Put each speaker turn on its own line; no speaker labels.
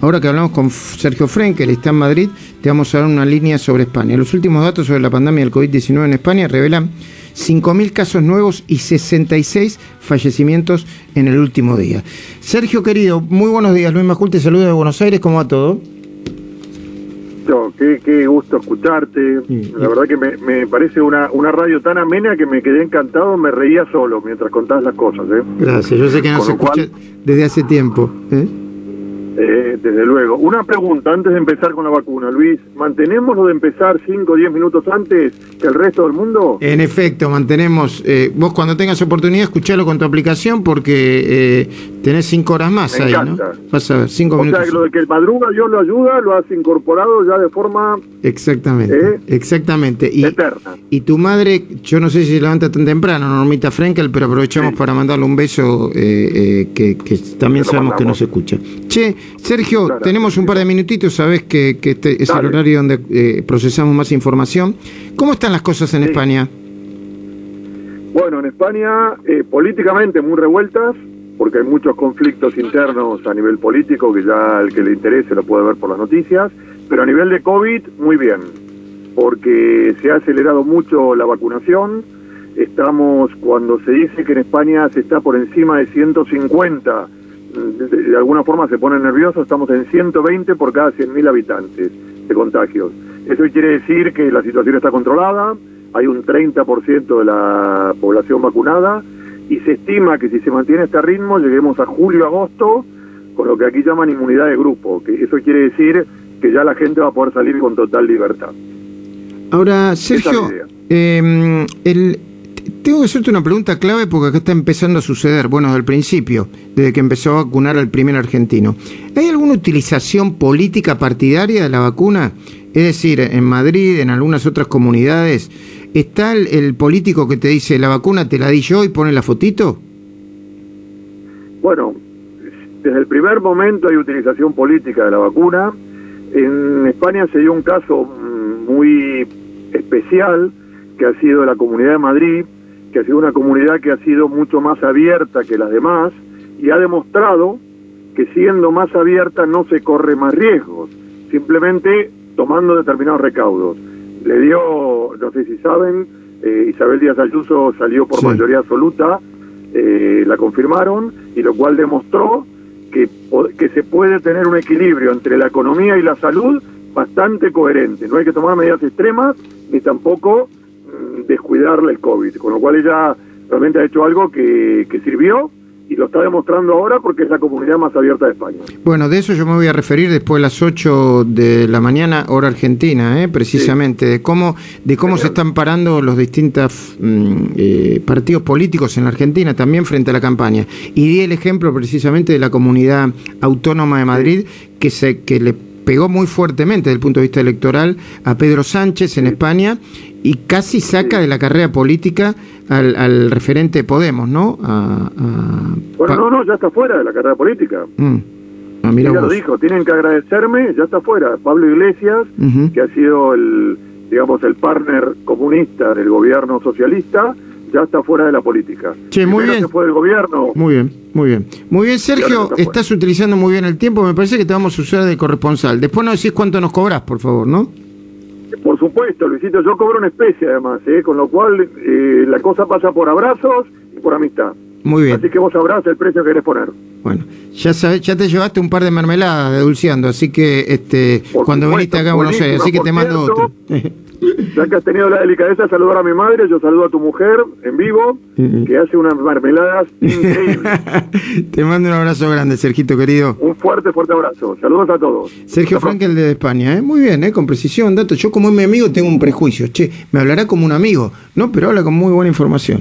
Ahora que hablamos con Sergio Frenkel, está en Madrid, te vamos a dar una línea sobre España. Los últimos datos sobre la pandemia del COVID-19 en España revelan 5.000 casos nuevos y 66 fallecimientos en el último día. Sergio, querido, muy buenos días. Luis Majul te saluda de Buenos Aires. ¿Cómo va todo?
Qué, qué, gusto escucharte. La verdad que me, me, parece una, una radio tan amena que me quedé encantado, me reía solo mientras contabas las cosas. ¿eh?
Gracias, yo sé que no se escucha desde hace tiempo. ¿eh?
Eh, desde luego. Una pregunta antes de empezar con la vacuna, Luis. ¿Mantenemos lo de empezar 5 o 10 minutos antes que el resto del mundo?
En efecto, mantenemos. Eh, vos cuando tengas oportunidad, escuchalo con tu aplicación porque eh, tenés 5 horas más
Me
ahí,
encanta.
¿no? Vas a ver, 5
O
minutos.
sea, que lo de que el madruga Dios lo ayuda, lo has incorporado ya de forma
Exactamente,
¿Eh?
exactamente. Y,
eterna.
y tu madre, yo no sé si se levanta tan temprano, Normita Frenkel, pero aprovechamos
Sí.
para mandarle un beso eh, eh, que, que también sabemos que
mandamos.
nos escucha. Che, Sergio,
Claro.
tenemos un par de minutitos, sabes que, que este es el horario donde eh, procesamos más información. ¿Cómo están las cosas en
Sí.
España?
Bueno, en España, eh, políticamente muy revueltas, porque hay muchos conflictos internos a nivel político que ya el que le interese lo puede ver por las noticias, pero a nivel de COVID, muy bien, porque se ha acelerado mucho la vacunación. Estamos, cuando se dice que en España se está por encima de 150, de, alguna forma se pone nervioso, estamos en 120 por cada 100.000 habitantes de contagios. Eso quiere decir que la situación está controlada, hay un 30% de la población vacunada y se estima que si se mantiene este ritmo lleguemos a julio-agosto con lo que aquí llaman inmunidad de grupo, que eso quiere decir que ya la gente va a poder salir con total libertad.
Ahora,
es
Sergio, eh, el- tengo que hacerte una pregunta clave porque acá está empezando a suceder, bueno, desde el principio, desde que empezó a vacunar al primer argentino. ¿Hay alguna utilización política partidaria de la vacuna? Es decir, en Madrid, en algunas otras comunidades, ¿está el, el político que te dice la vacuna te la di yo y pone la fotito?
Bueno, desde el primer momento hay utilización política de la vacuna. En España se dio un caso muy especial que ha sido la Comunidad de Madrid, que ha sido una comunidad que ha sido mucho más abierta que las demás y ha demostrado que siendo más abierta no se corre más riesgos, simplemente tomando determinados recaudos. Le dio, no sé si saben, eh, Isabel Díaz Ayuso salió por
Sí.
mayoría absoluta, eh, la confirmaron, y lo cual demostró que, que se puede tener un equilibrio entre la economía y la salud bastante coherente. No hay que tomar medidas extremas ni tampoco descuidarle el COVID, con lo cual ella realmente ha hecho algo que, que sirvió y lo está demostrando ahora porque es la comunidad más abierta de España.
Bueno, de eso yo me voy a referir después de las 8 de la mañana, hora argentina, ¿eh? precisamente, de cómo, de cómo se están parando los distintos mm, eh, partidos políticos en la Argentina también frente a la campaña. Y di el ejemplo precisamente de la comunidad autónoma de Madrid que, se, que le pegó muy fuertemente desde el punto de vista electoral a Pedro Sánchez en España y casi saca de la carrera política al, al referente de Podemos, ¿no? A- a-
Bueno, no, no, ya está fuera de la carrera política.
Mm. Ah, mira
Ella lo dijo, tienen que agradecerme, ya está fuera. Pablo Iglesias, que ha sido el, digamos, el partner comunista del gobierno socialista, ya está fuera de la política.
Che, muy
Primero
bien.
se fue del gobierno.
Muy bien, muy bien. Muy bien, Sergio,
está
estás utilizando muy bien el tiempo. Me parece que te vamos a usar de corresponsal. Después no decís cuánto nos cobras, por favor, ¿no?
Por supuesto, Luisito, yo cobro una especie además, ¿eh? con lo cual eh, la cosa pasa por abrazos y por amistad.
Muy bien.
Así que vos sabrás el precio que querés poner.
Bueno, ya sabes, ya te llevaste un par de mermeladas de Dulceando, así que este
Por
cuando
supuesto,
viniste acá a Buenos Aires, así que te mando
por
otro.
Ya que has tenido la delicadeza de saludar a mi madre, yo saludo a tu mujer en vivo, que hace unas mermeladas increíbles.
te mando un abrazo grande, Sergito querido.
Un fuerte, fuerte abrazo. Saludos a todos.
Sergio. Frankel de España, ¿eh? Muy bien, ¿eh? Con precisión, datos. Yo como es mi amigo tengo un prejuicio. Che, me hablará como un amigo. No, pero habla con muy buena información.